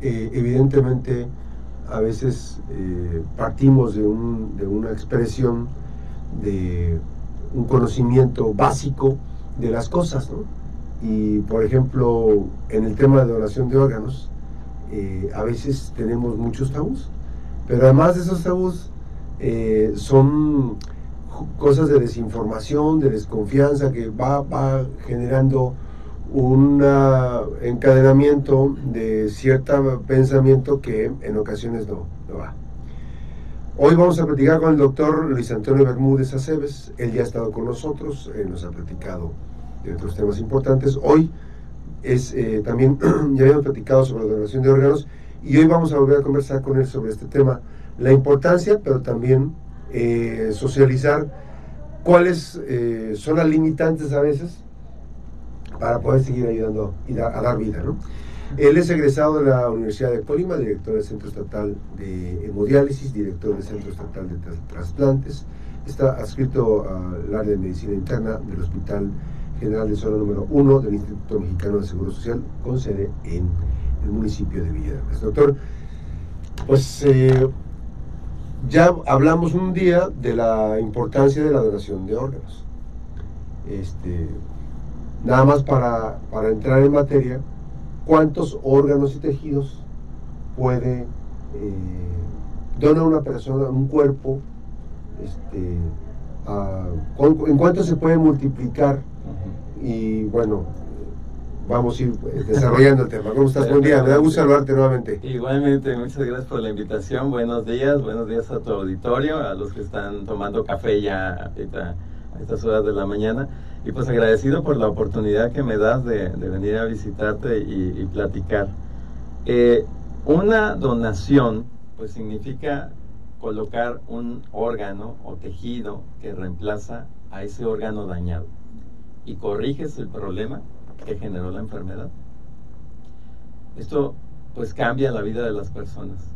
eh, evidentemente a veces eh, partimos de, un, de una expresión de un conocimiento básico de las cosas. Y por ejemplo, en el tema de donación de órganos, eh, a veces tenemos muchos tabús, pero además de esos tabús eh, son cosas de desinformación, de desconfianza, que va, va generando un encadenamiento de cierto pensamiento que en ocasiones no, no va. Hoy vamos a platicar con el doctor Luis Antonio Bermúdez Aceves. Él ya ha estado con nosotros, eh, nos ha platicado de otros temas importantes. Hoy es eh, también, ya habíamos platicado sobre la donación de órganos y hoy vamos a volver a conversar con él sobre este tema, la importancia, pero también eh, socializar cuáles eh, son las limitantes a veces para poder seguir ayudando y a dar vida. ¿no? Él es egresado de la Universidad de Colima, director del Centro Estatal de Hemodiálisis, director del Centro Estatal de Trasplantes, está adscrito al área de medicina interna del Hospital General de Zona número 1 del Instituto Mexicano de Seguro Social, con sede en el municipio de Villa Doctor, pues eh, ya hablamos un día de la importancia de la donación de órganos. Este, nada más para, para entrar en materia, ¿cuántos órganos y tejidos puede eh, donar una persona, un cuerpo? Este, ¿En cuánto se puede multiplicar y bueno, vamos a ir eh, desarrollando el tema. ¿Cómo estás? Buen día, me da gusto saludarte nuevamente. Igualmente, muchas gracias por la invitación. Buenos días, buenos días a tu auditorio, a los que están tomando café ya a estas horas de la mañana. Y pues agradecido por la oportunidad que me das de, venir a visitarte y, platicar. Eh, una donación, pues significa colocar un órgano o tejido que reemplaza a ese órgano dañado y corriges el problema que generó la enfermedad. Esto pues cambia la vida de las personas.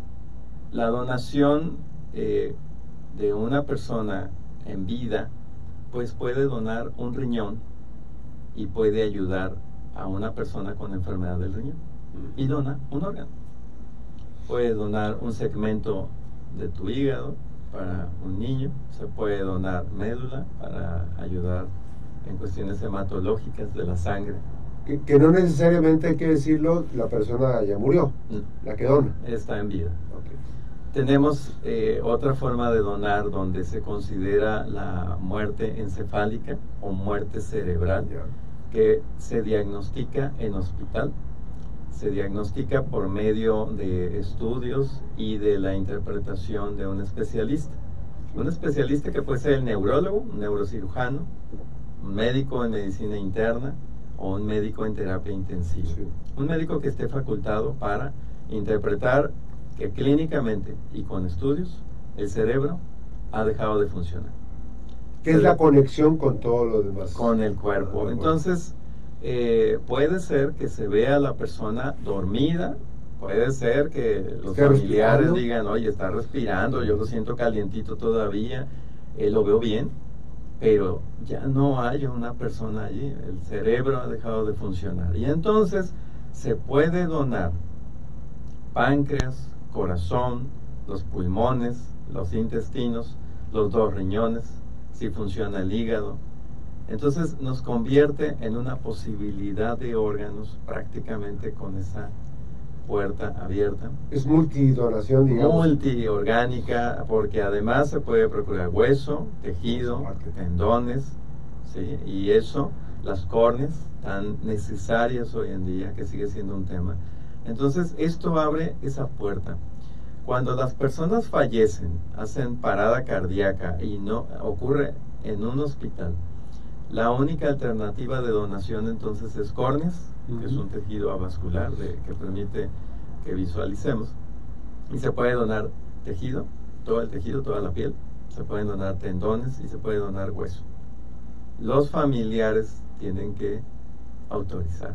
La donación eh, de una persona en vida pues puede donar un riñón y puede ayudar a una persona con enfermedad del riñón y dona un órgano. Puede donar un segmento de tu hígado para un niño, se puede donar médula para ayudar en cuestiones hematológicas de la sangre. Que, no necesariamente hay que decirlo, la persona ya murió, la que dona. Está en vida. Tenemos eh, otra forma de donar donde se considera la muerte encefálica o muerte cerebral, que se diagnostica en hospital. Se diagnostica por medio de estudios y de la interpretación de un especialista. Un especialista que puede ser el neurólogo, un neurocirujano, un médico en medicina interna o un médico en terapia intensiva. Un médico que esté facultado para interpretar que clínicamente y con estudios el cerebro ha dejado de funcionar. ¿Qué es la conexión con todo lo demás? Con el cuerpo. Entonces, eh, puede ser que se vea la persona dormida, puede ser que los familiares digan, oye, está respirando, yo lo siento calientito todavía, eh, lo veo bien, pero ya no hay una persona allí, el cerebro ha dejado de funcionar. Y entonces se puede donar páncreas, corazón, los pulmones, los intestinos, los dos riñones, si funciona el hígado. Entonces nos convierte en una posibilidad de órganos prácticamente con esa puerta abierta. Es multidonación, digamos. Multiorgánica, porque además se puede procurar hueso, tejido, tendones, ¿sí? y eso, las córneas, tan necesarias hoy en día, que sigue siendo un tema. Entonces, esto abre esa puerta. Cuando las personas fallecen, hacen parada cardíaca y no ocurre en un hospital, la única alternativa de donación entonces es córneas, que es un tejido avascular que permite que visualicemos. Y se puede donar tejido, todo el tejido, toda la piel. Se pueden donar tendones y se puede donar hueso. Los familiares tienen que autorizar.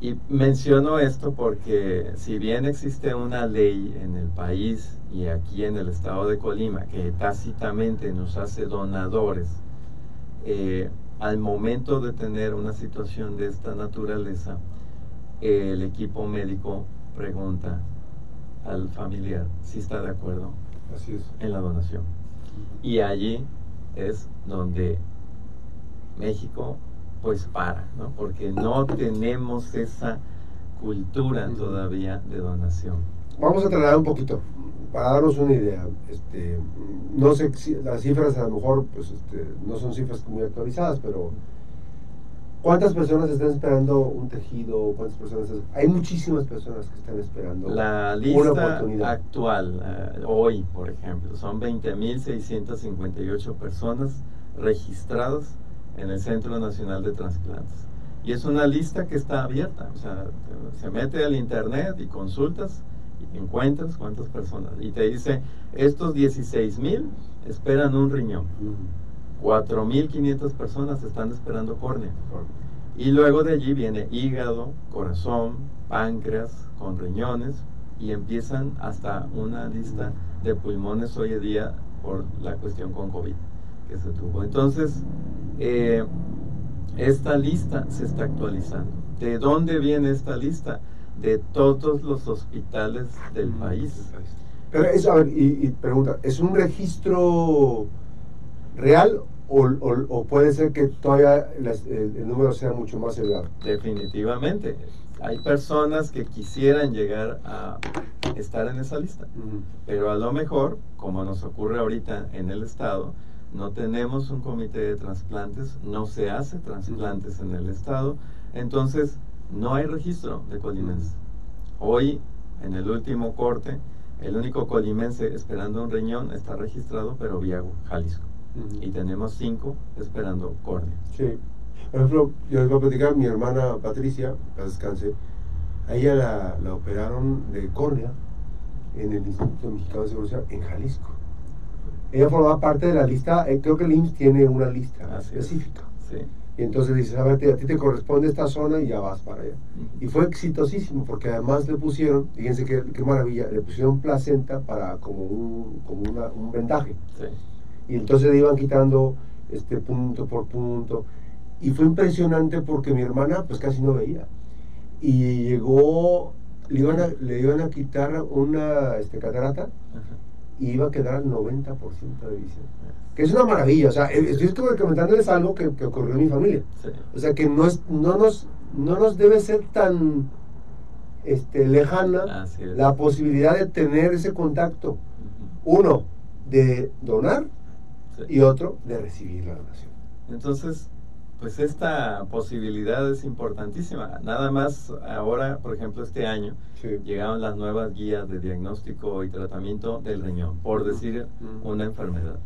Y menciono esto porque si bien existe una ley en el país y aquí en el estado de Colima que tácitamente nos hace donadores, eh, al momento de tener una situación de esta naturaleza, el equipo médico pregunta al familiar si está de acuerdo Así es. en la donación. Y allí es donde México pues para, ¿no? Porque no tenemos esa cultura todavía de donación. Vamos a trasladar un poquito para darnos una idea. Este, no sé si las cifras a lo mejor pues este, no son cifras muy actualizadas, pero ¿cuántas personas están esperando un tejido? ¿Cuántas personas? Hay muchísimas personas que están esperando La una lista oportunidad. actual, eh, hoy, por ejemplo, son 20.658 personas registradas en el Centro Nacional de Trasplantes. Y es una lista que está abierta, o sea, se mete al internet y consultas y encuentras cuántas personas. Y te dice, estos 16.000 esperan un riñón, Ujú. 4.500 personas están esperando córnea. Y luego de allí viene hígado, corazón, páncreas, con riñones y empiezan hasta una lista de pulmones hoy en día por la cuestión con COVID que se tuvo. Entonces, eh, esta lista se está actualizando. ¿De dónde viene esta lista? De todos los hospitales del país. Pero es, a ver, y, y pregunta, ¿es un registro real o, o- o puede ser que todavía las- el, el número sea mucho más elevado? Definitivamente. Hay personas que quisieran llegar a estar en esa lista. Pero a lo mejor, como nos ocurre ahorita en el estado, no tenemos un comité de trasplantes, no se hace trasplantes en el estado, entonces no hay registro de colimenses. Hoy, en el último corte, el único colimense esperando un riñón está registrado, pero vía Jalisco. Y tenemos cinco esperando córnea. Sí. Por ejemplo, yo les voy a platicar, mi hermana Patricia, que descanse, a ella la, la operaron de córnea en el Instituto Mexicano de Seguridad en Jalisco. Ella formaba parte de la lista, eh, creo que el IMSS tiene una lista Así es. específica. Sí. Y entonces dices, a ver, a ti te corresponde esta zona y ya vas para allá. Y fue exitosísimo porque además le pusieron, fíjense qué, qué maravilla, le pusieron placenta para como un, como una- un vendaje. Sí. Y entonces le iban quitando este punto por punto. Y fue impresionante porque mi hermana pues casi no veía. Y llegó, le iban a, le iban a quitar una este, catarata. Y iba a quedar al 90% de visión. Que es una maravilla. O sea, eh, estoy comentándoles algo que, que ocurrió en mi familia. Sí. O sea, que no, es, no, nos, no nos debe ser tan este, lejana la posibilidad de tener ese contacto. Uno, de donar Sí. y otro, de recibir la donación. Entonces, pues esta posibilidad es importantísima. Nada más ahora, por ejemplo, este año, Sí. llegaron las nuevas guías de diagnóstico y tratamiento del riñón, por decir una enfermedad,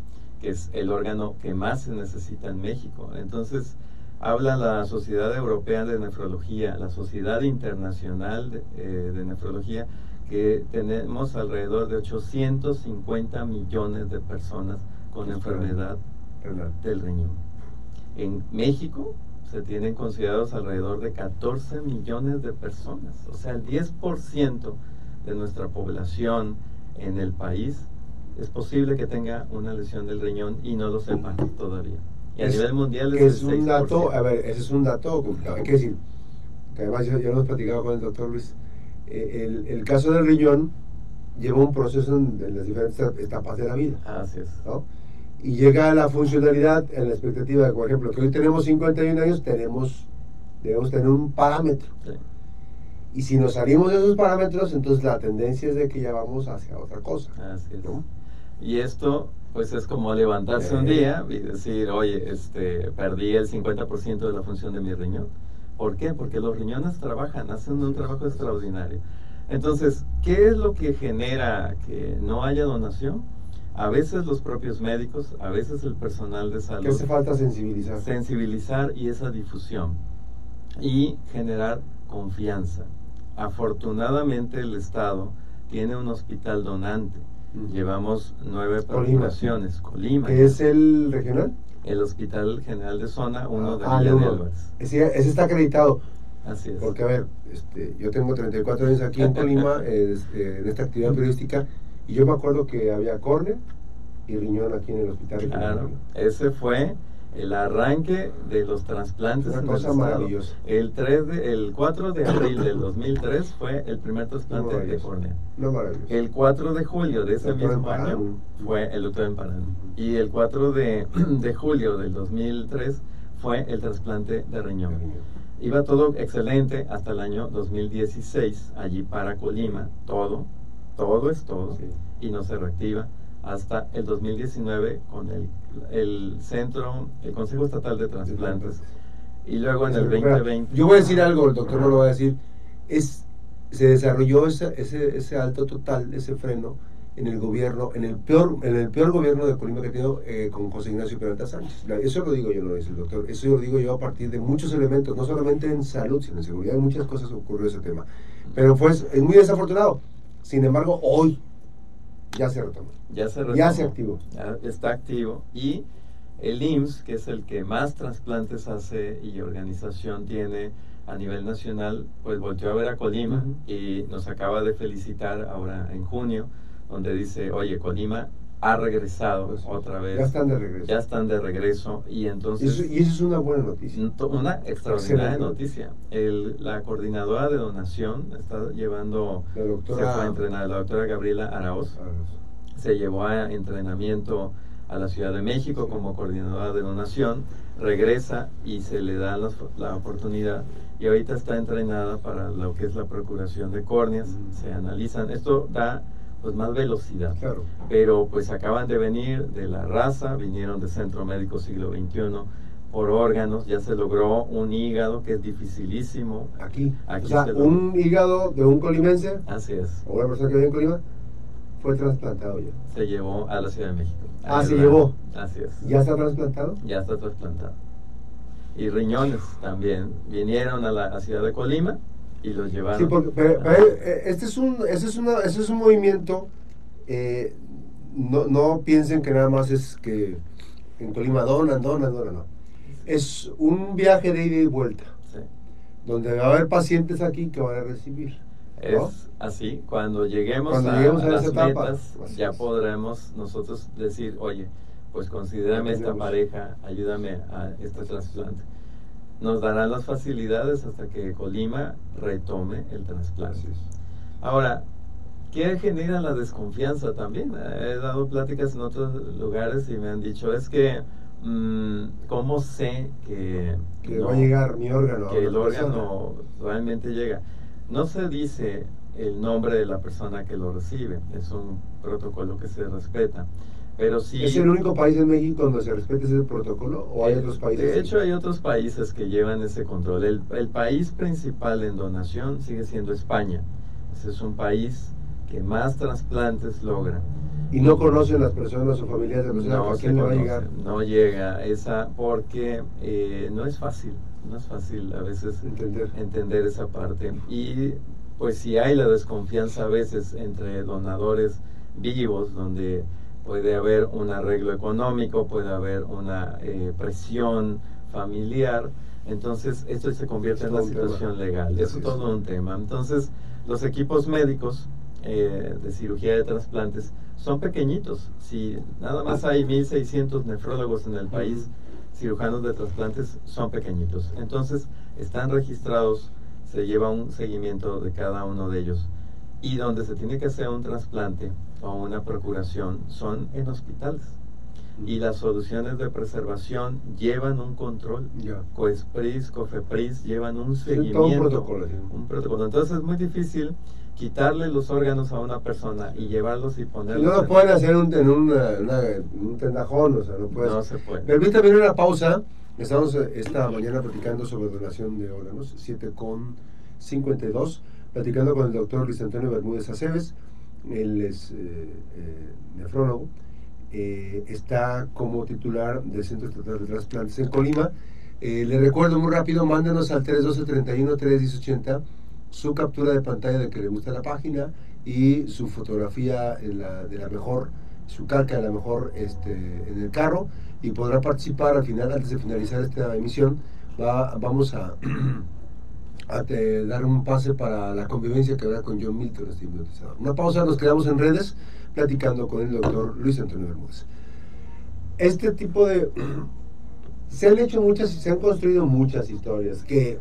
que es el órgano que más se necesita en México. Entonces, habla la Sociedad Europea de Nefrología, la Sociedad Internacional de, eh, de Nefrología, que tenemos alrededor de 850 millones de personas con enfermedad del riñón. En México se tienen considerados alrededor de 14 millones de personas, o sea, el 10% de nuestra población en el país es posible que tenga una lesión del riñón y no lo sepan todavía. Y a Es- nivel mundial es, es el un 6%. dato, a ver, ese es un dato complicado. Hay que decir, que además ya, ya lo hemos platicado con el doctor Luis, eh, el, el caso del riñón lleva un proceso en, en las diferentes etapas de la vida. Así es. ¿no? Y llega a la funcionalidad en la expectativa de, por ejemplo, que hoy tenemos 51 años, tenemos, debemos tener un parámetro. Sí. Y si nos salimos de esos parámetros, entonces la tendencia es de que ya vamos hacia otra cosa. Así es. ¿no? Y esto, pues es como levantarse un Eh. día y decir, oye, este, perdí el 50% de la función de mi riñón. ¿Por qué? Porque los riñones trabajan, hacen un trabajo extraordinario. Entonces, ¿qué es lo que genera que no haya donación? A veces los propios médicos, a veces el personal de Que salud hace falta sensibilizar. sensibilizar y esa difusión y generar confianza. Afortunadamente el Estado tiene un hospital donante. Llevamos nueve poblaciones. Colima. ¿Qué es el regional? El Hospital General de Zona, uno de Ah, Villa el de. Álvarez. Ese, ese está acreditado. Así es. Porque, a ver, este, yo tengo 34 años aquí en Colima, este, en esta actividad periodística, y yo me acuerdo que había córnea y riñón aquí en el hospital. Claro, ese fue el arranque de los trasplantes Una cosa maravillosa. El, 3 de- el 4 de abril del 2003 fue el primer trasplante de córnea. No maravilloso. El 4 de julio de ese Doctor mismo año fue el doctor Emparán. Y el 4 de, de julio del 2003 fue el trasplante de riñón. Iba todo excelente hasta el año 2016, allí para Colima, todo, todo es todo, Sí. y no se reactiva hasta el 2019 con el, el centro, el Consejo Estatal de Trasplantes. Y luego en el Espera, 2020... Yo voy a decir algo, el doctor no lo va a decir. Es, se desarrolló ese, ese, ese alto total, ese freno, en el gobierno, en el peor, en el peor gobierno de Colima que ha tenido eh, con José Ignacio Peralta Sánchez. Eso lo digo yo, no lo dice el doctor. Eso lo digo yo a partir de muchos elementos, no solamente en salud, sino en seguridad, en muchas cosas ocurrió ese tema. Pero fue, es muy desafortunado. Sin embargo, hoy ya se retomó. Ya se, Ya retomó. se activó. Ya está activo y el IMSS, que es el que más trasplantes hace y organización tiene a nivel nacional, pues volteó a ver a Colima y nos acaba de felicitar ahora en junio, donde dice, oye, Colima ha regresado Pues, otra vez. Ya están de regreso. Ya están de regreso y entonces... eso, y eso es una buena noticia. Una extraordinaria noticia. El- la coordinadora de donación está llevando, La se doctora- fue a entrenar, la doctora Gabriela Araoz, Ah, se llevó a entrenamiento a la Ciudad de México como coordinadora de donación, regresa y se le da la, la oportunidad y ahorita está entrenada para lo que es la procuración de córneas, Mm. se analizan, esto da pues más velocidad Claro. pero pues acaban de venir de la raza, vinieron del Centro Médico Siglo XXI por órganos, ya se logró un hígado que es dificilísimo. Aquí. Aquí o sea, se un hígado de un colimense Así es, o una persona que vive en Colima fue trasplantado ya. se llevó a la Ciudad de México. Ah, se llevó. Así es. ¿Ya está trasplantado? Ya está trasplantado. Y riñones también. Vinieron a la a Ciudad de Colima y los llevaron. Sí, porque pero- pero, eh, este es un, ese es una, ese es un movimiento. eh, no, no piensen que nada más es que en Colima donan, donan, donan, no. Es un viaje de ida y vuelta, Sí. donde va a haber pacientes aquí que van a recibir. ¿no? Es así, cuando lleguemos Cuando a, lleguemos a a las etapa, metas, ya es. podremos nosotros decir, oye, pues considérame esta pareja, ayúdame a este trasplante. Nos darán las facilidades hasta que Colima retome el trasplante. Ahora, ¿qué genera la desconfianza también? He dado pláticas en otros lugares y me han dicho, es que, mm, ¿cómo sé que, Que no- va a llegar mi órgano. que el persona? órgano realmente llega. No se dice el nombre de la persona que lo recibe, es un protocolo que se respeta, pero sí... ¿Es el único país en México donde se respete ese protocolo o hay Eh, otros países? De hecho, hay otros países que llevan ese control. El, el país principal en donación sigue siendo España. Ese es un país que más trasplantes logra. Y no conocen las personas o familiares de persona No a se quién le va a llegar. no llega esa porque eh, no es fácil, no es fácil a veces Entender. entender esa parte. Y pues si hay la desconfianza a veces entre donadores vivos, donde puede haber un arreglo económico, puede haber una eh, presión familiar, entonces esto se convierte Es en una tema. situación legal. Es es. todo un tema. Entonces, los equipos médicos eh, de cirugía de trasplantes son pequeñitos. Si nada más hay 1.600 nefrólogos en el país, cirujanos de trasplantes son pequeñitos. Entonces, están registrados, se lleva un seguimiento de cada uno de ellos. Y donde se tiene que hacer un trasplante o una procuración son en hospitales. Y las soluciones de preservación llevan un control. Ya. COESPRIS, COFEPRIS llevan un Sí, todo un seguimiento. protocolo, sí. un protocolo. Entonces es muy difícil quitarle los órganos a una persona y llevarlos y ponerlos. no lo en- pueden hacer un- en, una- una- en un tendajón, o sea, no puedes. No se puede. Permítame una pausa. Estamos eh, esta mañana platicando sobre donación de órganos, 7 con 52, platicando con el doctor Luis Antonio Bermúdez Aceves. Él es eh, eh, nefrólogo. eh, está como titular del Centro Estatal de Trasplantes en Colima. Le recuerdo muy rápido, mándenos al 312-31-31080 su captura de pantalla de que le gusta la página y su fotografía en la- de la mejor, su calca de la mejor este, en el carro y podrá participar al final, antes de finalizar esta emisión, va- vamos a, a te- dar un pase para la convivencia que habrá con John Milton, este hipnotizador. Una pausa, nos quedamos en redes platicando con el doctor Luis Antonio Bermúdez. Este tipo de se han hecho muchas, se han construido muchas historias que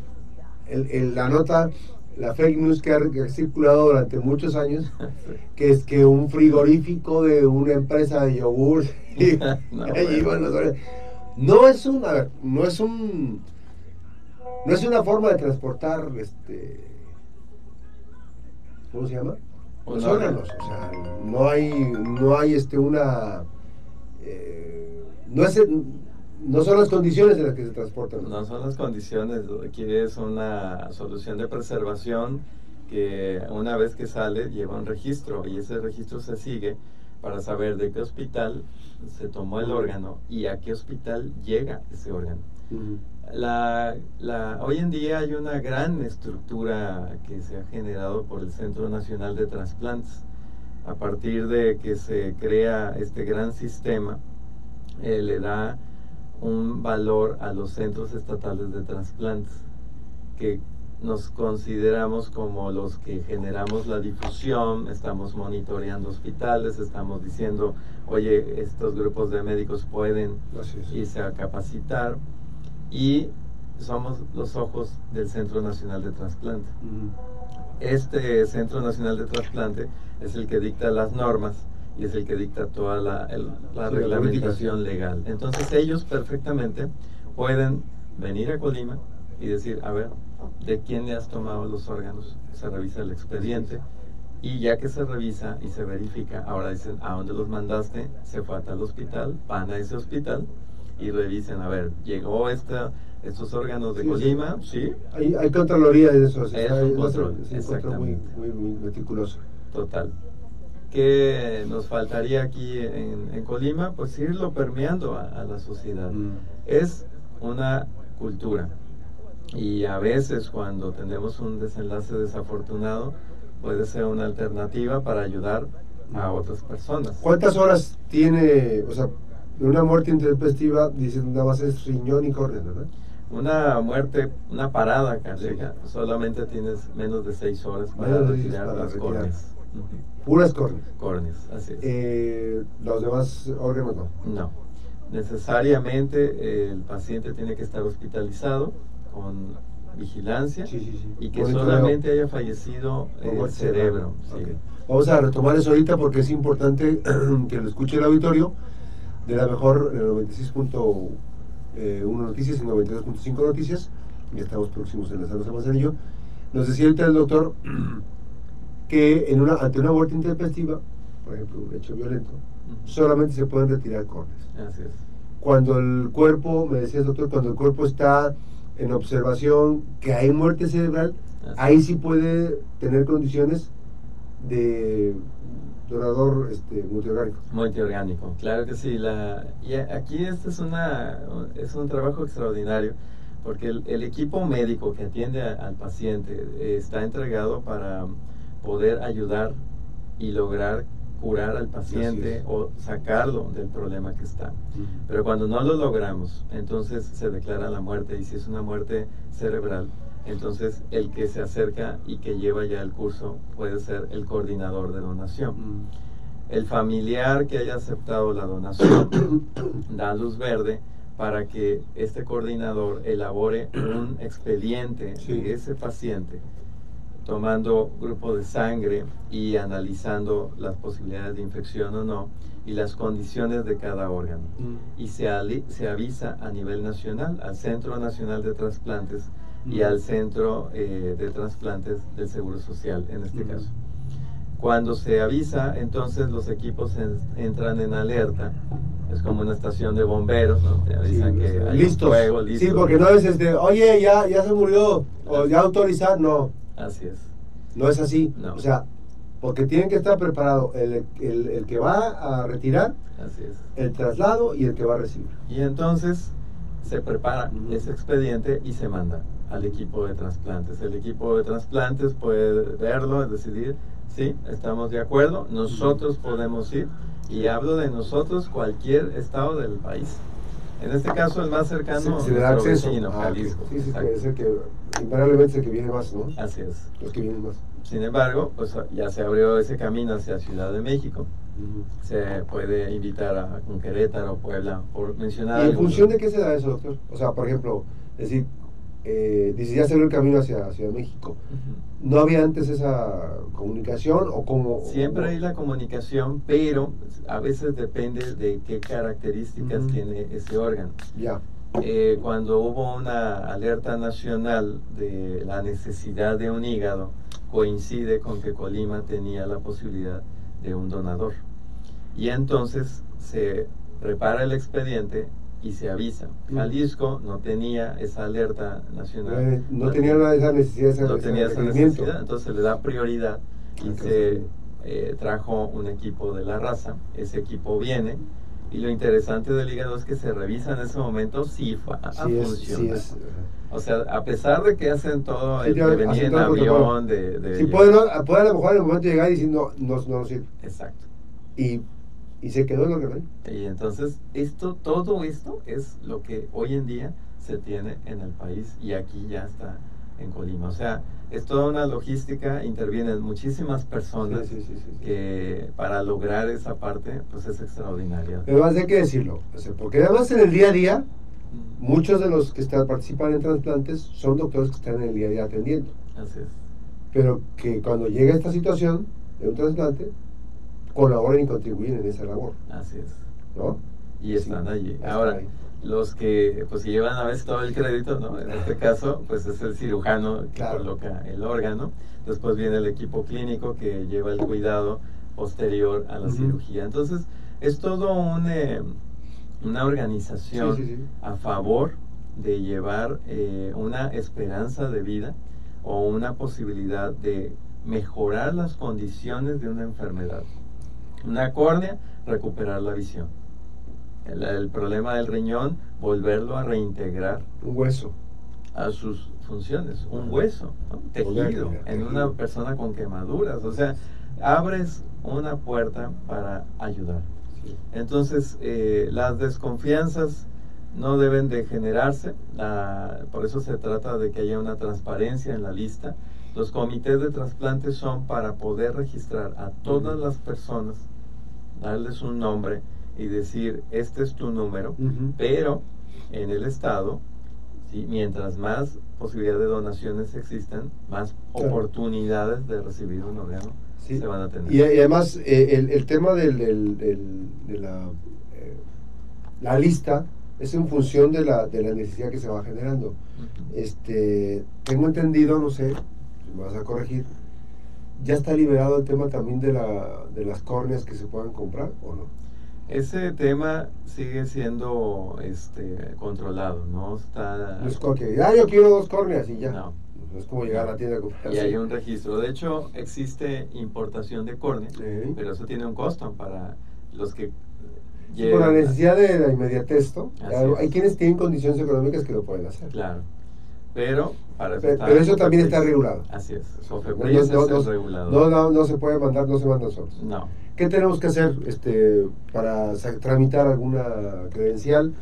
el, la nota, la fake news que ha, circulado durante muchos años, que es que un frigorífico de una empresa de yogur no, es una, no es un, no es una forma de transportar, este, ¿cómo se llama? Los órganos, o sea, no hay, no hay, este, una, eh, no es no son las condiciones en las que se transportan. No son las condiciones, aquí es una solución de preservación que una vez que sale lleva un registro y ese registro se sigue para saber de qué hospital se tomó el órgano y a qué hospital llega ese órgano. La, la, hoy en día hay una gran estructura que se ha generado por el Centro Nacional de Trasplantes. A partir de que se crea este gran sistema, eh, le da un valor a los centros estatales de trasplantes, que nos consideramos como los que generamos la difusión, estamos monitoreando hospitales, estamos diciendo, oye, estos grupos de médicos pueden irse a capacitar y somos los ojos del Centro Nacional de Trasplante. Este Centro Nacional de Trasplante es el que dicta las normas y es el que dicta toda la, reglamentación legal. Entonces ellos perfectamente pueden venir a Colima y decir, a ver, ¿de quién le has tomado los órganos? Se revisa el expediente y ya que se revisa y se verifica, ahora dicen, ¿a dónde los mandaste? Se fue a tal hospital, van a ese hospital y revisen, a ver, llegó esta, estos órganos de Colima, ¿sí? Hay, hay contraloría de eso, es un control, muy, muy, muy meticuloso. Total. ¿Qué nos faltaría aquí en, Colima? Pues irlo permeando a, la sociedad. Mm. Es una cultura. Y a veces cuando tenemos un desenlace desafortunado, puede ser una alternativa para ayudar a mm. otras personas. ¿Cuántas horas tiene, o sea, una muerte intempestiva, dicen nada más es riñón y córnea, ¿verdad? Una muerte, una parada cardíaca, solamente tienes menos de seis horas para retirar las córneas. Puras córneas. Córneas, así es. Eh, ¿Los demás órganos no? No. Necesariamente el paciente tiene que estar hospitalizado con vigilancia y que solamente haya fallecido el cerebro. Vamos a retomar eso ahorita porque es importante que lo escuche el auditorio de la mejor 96.1 eh, Noticias y 92.5 Noticias. Ya estamos próximos en más de ello Nos decía ahorita el doctor que en una, ante una muerte intempestiva, por ejemplo, un hecho violento, solamente se pueden retirar córneas. Así es. Cuando el cuerpo, me decía el doctor, cuando el cuerpo está en observación que hay muerte cerebral, ahí sí puede tener condiciones de donador este, multiorgánico. Multiorgánico, claro que sí. La, y aquí este es, una, es un trabajo extraordinario porque el, equipo médico que atiende al paciente está entregado para poder ayudar y lograr curar al paciente o sacarlo del problema que está. Pero cuando no lo logramos, entonces se declara la muerte y si es una muerte cerebral, entonces el que se acerca y que lleva ya el curso puede ser el coordinador de donación. El familiar que haya aceptado la donación da luz verde para que este coordinador elabore un expediente de ese paciente tomando grupo de sangre y analizando las posibilidades de infección o no y las condiciones de cada órgano. Mm. Y se, se avisa a nivel nacional al Centro Nacional de Trasplantes y al Centro eh, de Trasplantes del Seguro Social, en este mm. caso. Cuando se avisa, entonces los equipos entran en alerta. Es como una estación de bomberos, ¿no? Te avisan que hay fuego, listo. Sí, porque no es este, oye, ya, ya se murió, o ya autorizar, no Así es. No es así. O sea, porque tienen que estar preparados el, el, que va a retirar, el traslado y el que va a recibir. Y entonces se prepara ese expediente y se manda al equipo de trasplantes. El equipo de trasplantes puede verlo, decidir, sí, estamos de acuerdo, nosotros podemos ir. Y hablo de nosotros, cualquier estado del país. En este caso, el más cercano se, le da acceso. Vecino, ah, Sí, sí, que es el que invariablemente es el que viene más, ¿no? Así es. Los que vienen más. Sin embargo, pues ya se abrió ese camino hacia Ciudad de México. Se puede invitar a Querétaro, Puebla, por mencionar. ¿Y en función de qué se da eso, doctor? O sea, por ejemplo, decir, eh, se abrió el camino hacia Ciudad de México. ¿No había antes esa comunicación o cómo? Siempre hay la comunicación, pero a veces depende de qué características tiene ese órgano. Ya. Eh, cuando hubo una alerta nacional de la necesidad de un hígado, coincide con que Colima tenía la posibilidad de un donador. Y entonces se prepara el expediente y se avisa. Jalisco no tenía esa alerta nacional. No, tenía esa necesidad. no tenía esa necesidad, entonces le da prioridad y se eh, trajo un equipo de la raza. Ese equipo viene y lo interesante del hígado es que se revisa en ese momento si funciona. O sea, a pesar de que hacen todo, el que venía en avión, de, de, Si pueden, puede a lo mejor en el momento de llegar y decir, no, no, no sirve. Exacto. Y, y se quedó en lo que no Y entonces, esto, todo esto es lo que hoy en día se tiene en el país y aquí ya está en Colima. O sea, es toda una logística, intervienen muchísimas personas que para lograr esa parte, pues es extraordinaria. Pero hay que decirlo, porque además en el día a día, muchos de los que están, participan en trasplantes son doctores que están en el día a día atendiendo. Así es. Pero que cuando llega esta situación de un trasplante, colaboran y contribuyen en esa labor. Así es. ¿No? Y están allí. Ahora, los que pues llevan a veces todo el crédito, ¿no? En este caso, pues es el cirujano que coloca el órgano. Después viene el equipo clínico que lleva el cuidado posterior a la cirugía. Entonces, es todo un, eh, una organización a favor de llevar eh, una esperanza de vida o una posibilidad de mejorar las condiciones de una enfermedad. Una córnea, recuperar la visión el, problema del riñón, volverlo a reintegrar. Un hueso. A sus funciones, un hueso, tejido, en una persona con quemaduras. O sea, abres una puerta para ayudar. Entonces, eh, las desconfianzas no deben de generarse, por eso se trata de que haya una transparencia en la lista. Los comités de trasplantes son para poder registrar a todas las personas, darles un nombre y decir, este es tu número, pero en el Estado, ¿sí? mientras más posibilidades de donaciones existan, más oportunidades de recibir un órgano se van a tener. Y, además, eh, el, el, tema del, de la, eh, la lista es en función de la, de la necesidad que se va generando. este Tengo entendido, no sé, me vas a corregir, ¿ya está liberado el tema también de, la, de las córneas que se puedan comprar o no? Ese tema sigue siendo este controlado, ¿no? Está... No es que, ah, yo quiero dos córneas y ya. No. No es como llegar a la tienda a comprar. Y hay un registro. De hecho, existe importación de córnea, pero eso tiene un costo para los que sí, Por la necesidad de la inmediatez, Hay quienes tienen condiciones económicas que lo pueden hacer. Claro. Pero, para eso, pero, eso también está regulado. Así es. Sofepris no, no, es regulado. No, no, no se puede mandar, no se manda solos. No. ¿Qué tenemos que hacer este, para tramitar alguna credencial?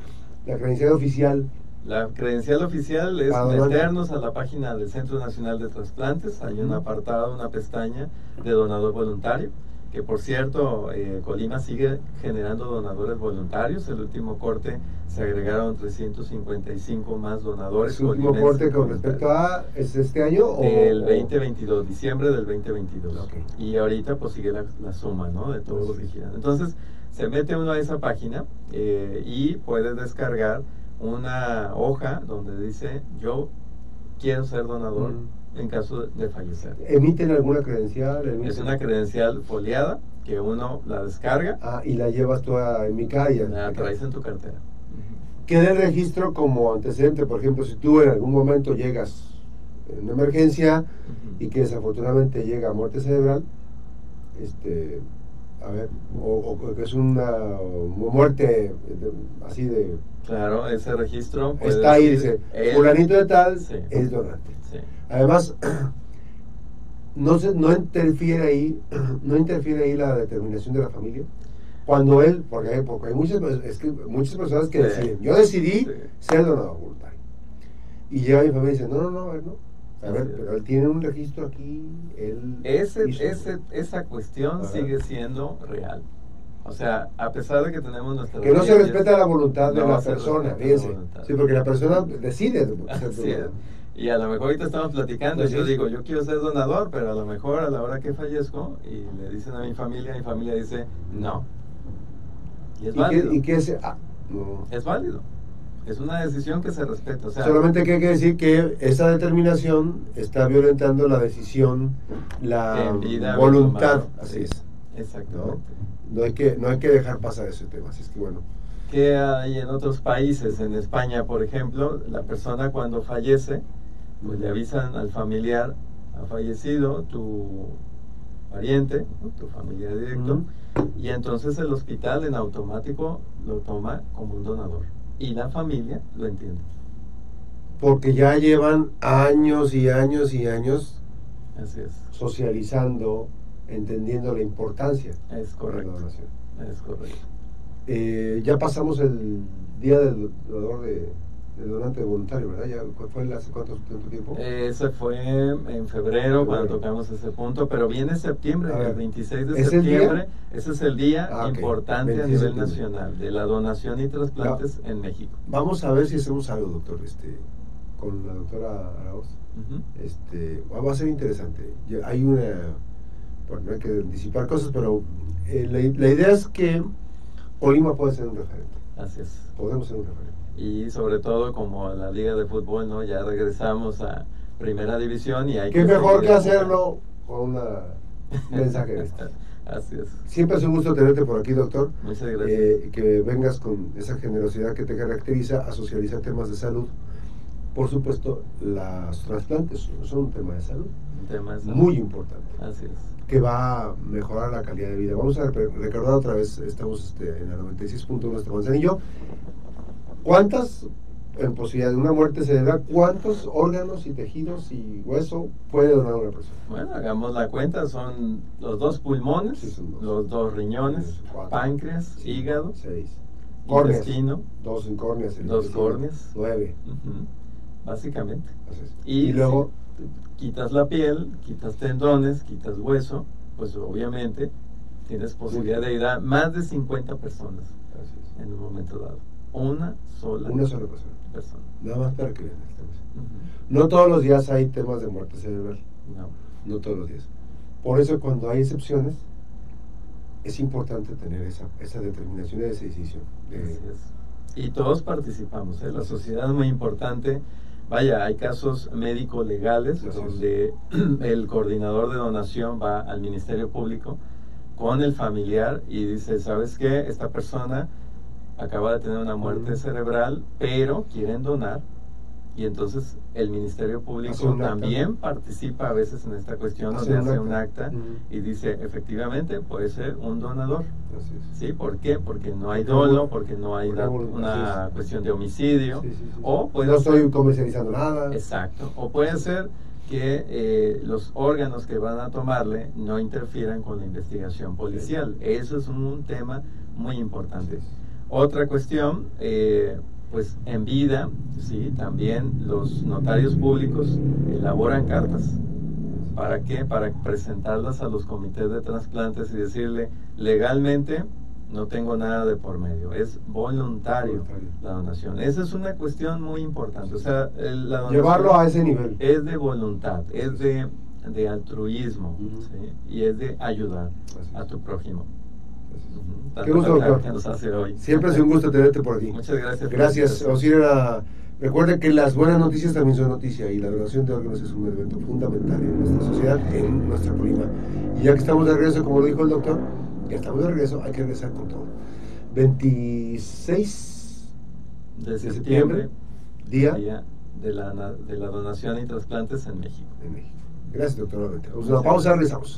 La credencial oficial. La credencial oficial es meternos a la página del Centro Nacional de Trasplantes. Hay un apartado, una pestaña de donador voluntario que por cierto, eh, Colima sigue generando donadores voluntarios. El último corte se agregaron 355 más donadores. ¿El último corte con respecto a es este año? O, el 2022, diciembre del 2022. Y ahorita pues sigue la, suma, ¿no? De todos los que. Entonces, se mete uno a esa página eh, y puede descargar una hoja donde dice yo quiero ser donador en caso de fallecer. ¿Emiten alguna credencial? Es una credencial foliada que uno la descarga. Ah, y la llevas tú a mi calle. La traes en tu cartera. Queda el registro como antecedente, por ejemplo, si tú en algún momento llegas en una emergencia y que desafortunadamente llega a muerte cerebral, este, a ver, o, que es una muerte así de... Claro, ese registro... Está ahí, dice, fulanito de tal es donante. Además, no, se, no interfiere ahí, no interfiere ahí la determinación de la familia. Cuando él, porque hay, muchas, muchas personas que deciden, yo decidí ser donador voluntario. Y llega mi familia y dice, no, no, no, a ver, no. A Así ver, es. pero él tiene un registro aquí, él... Ese, hizo". ese, esa cuestión Ajá. sigue siendo real. O sea, a pesar de que tenemos nuestras Que no se respeta la voluntad de no la persona, la fíjense. Sí, porque la persona decide. Y a lo mejor ahorita estamos platicando, Así yo es. digo, yo quiero ser donador, pero a lo mejor a la hora que fallezco y le dicen a mi familia, mi familia dice, no. Y es ¿Y válido. qué, y qué es? Ah, no. Es válido. Es una decisión que se respeta. O sea, Solamente que hay que decir que esa determinación está violentando la decisión, la voluntad. Así sí. es. Exactamente. No hay, que, no hay que dejar pasar ese tema. Así es que bueno. ¿Qué hay en otros países? En España, por ejemplo, la persona cuando fallece, pues le avisan al familiar, ha fallecido tu pariente, ¿no? tu familiar directo, y entonces el hospital en automático lo toma como un donador. Y la familia lo entiende. Porque ya llevan años y años y años Así es. socializando, entendiendo la importancia Es de la correcto. donación. Es correcto. Eh, ya pasamos el día del donador de, del donante voluntario, ¿verdad? Ya fue el hace cuánto, tiempo. Ese fue en febrero cuando tocamos ese punto, pero viene septiembre, ver, el 26 de ¿es septiembre. Ese es el día Ah, ok, importante a 26 de nivel nacional de la donación y trasplantes en México. Vamos a ver si hacemos algo, doctor, este, con la doctora Arauz. Ujú. Este, va a ser interesante. Ya Hay una, bueno, no hay que anticipar cosas, pero eh, la, la idea es que Colima puede ser un referente. Así es. Podemos ser un referente. Y sobre todo como la liga de fútbol, ¿no? Ya regresamos a primera división y hay Qué que mejor seguir que hacerlo con una- un mensaje de estos. Así es. Siempre es un gusto tenerte por aquí, doctor. Muchas gracias. Eh, que vengas con esa generosidad que te caracteriza a socializar temas de salud. Por supuesto, los trasplantes son un tema de salud Un tema de salud. muy importante Así es. que va a mejorar la calidad de vida. Vamos a recordar otra vez, estamos este, en la 96.1 nuestro Manzanillo. ¿Cuántas, en posibilidad de una muerte cerebral, cuántos órganos y tejidos y hueso puede donar una persona? Bueno, hagamos la cuenta, son los dos pulmones, Sí, son dos. los dos riñones, Cuatro, páncreas, cinco, hígado, seis. Córneas, intestino, dos córneas, Dos córneas. nueve. básicamente. Y, Y, luego, si quitas la piel, quitas tendones, quitas hueso, pues obviamente tienes posibilidad de ayudar a más de 50 personas en un momento dado. Una sola, una sola persona. persona. Nada más para que vean el tema. Ujú, No todos los días hay temas de muerte cerebral, No. no todos los días. Por eso cuando hay excepciones, es importante tener esa, esa determinación y esa decisión. de- Así es. Y todos participamos, ¿eh? la sociedad es muy importante. Vaya, hay casos médico-legales donde el coordinador de donación va al Ministerio Público con el familiar y dice, ¿sabes qué? Esta persona acaba de tener una muerte cerebral, pero quieren donar. Y entonces el Ministerio Público también participa a veces en esta cuestión, Hace donde un hace un acta. y dice, efectivamente, puede ser un donador. ¿Sí? ¿Por qué? Porque no hay dolo, porque no hay una cuestión de homicidio. Sí, sí, sí, sí. O puede no ser- estoy comercializando nada. Exacto. O puede ser que eh, los órganos que van a tomarle no interfieran con la investigación policial. Eso es un tema muy importante. Otra cuestión, eh, pues en vida, sí, también los notarios públicos elaboran cartas. ¿Para qué? Para presentarlas a los comités de trasplantes y decirle, legalmente no tengo nada de por medio, es voluntario, Voluntario. la donación. Esa es una cuestión muy importante. O sea, la Llevarlo a ese nivel. es de voluntad, es de, de altruismo. ¿sí? y es de ayudar Así a tu prójimo. Qué gusto, doctor. que nos hace hoy. Siempre es un gusto tenerte por aquí. Muchas gracias. Gracias, invitación. Osira. Recuerden que las buenas noticias también son noticia y la donación de órganos es un evento fundamental en nuestra sociedad, en nuestra Colima. Y ya que estamos de regreso, como lo dijo el doctor, ya estamos de regreso, hay que regresar con todo. 26 de de septiembre, día día de la, de la donación y trasplantes en México. en México. Gracias, doctor. Vamos a una pausa, regresamos.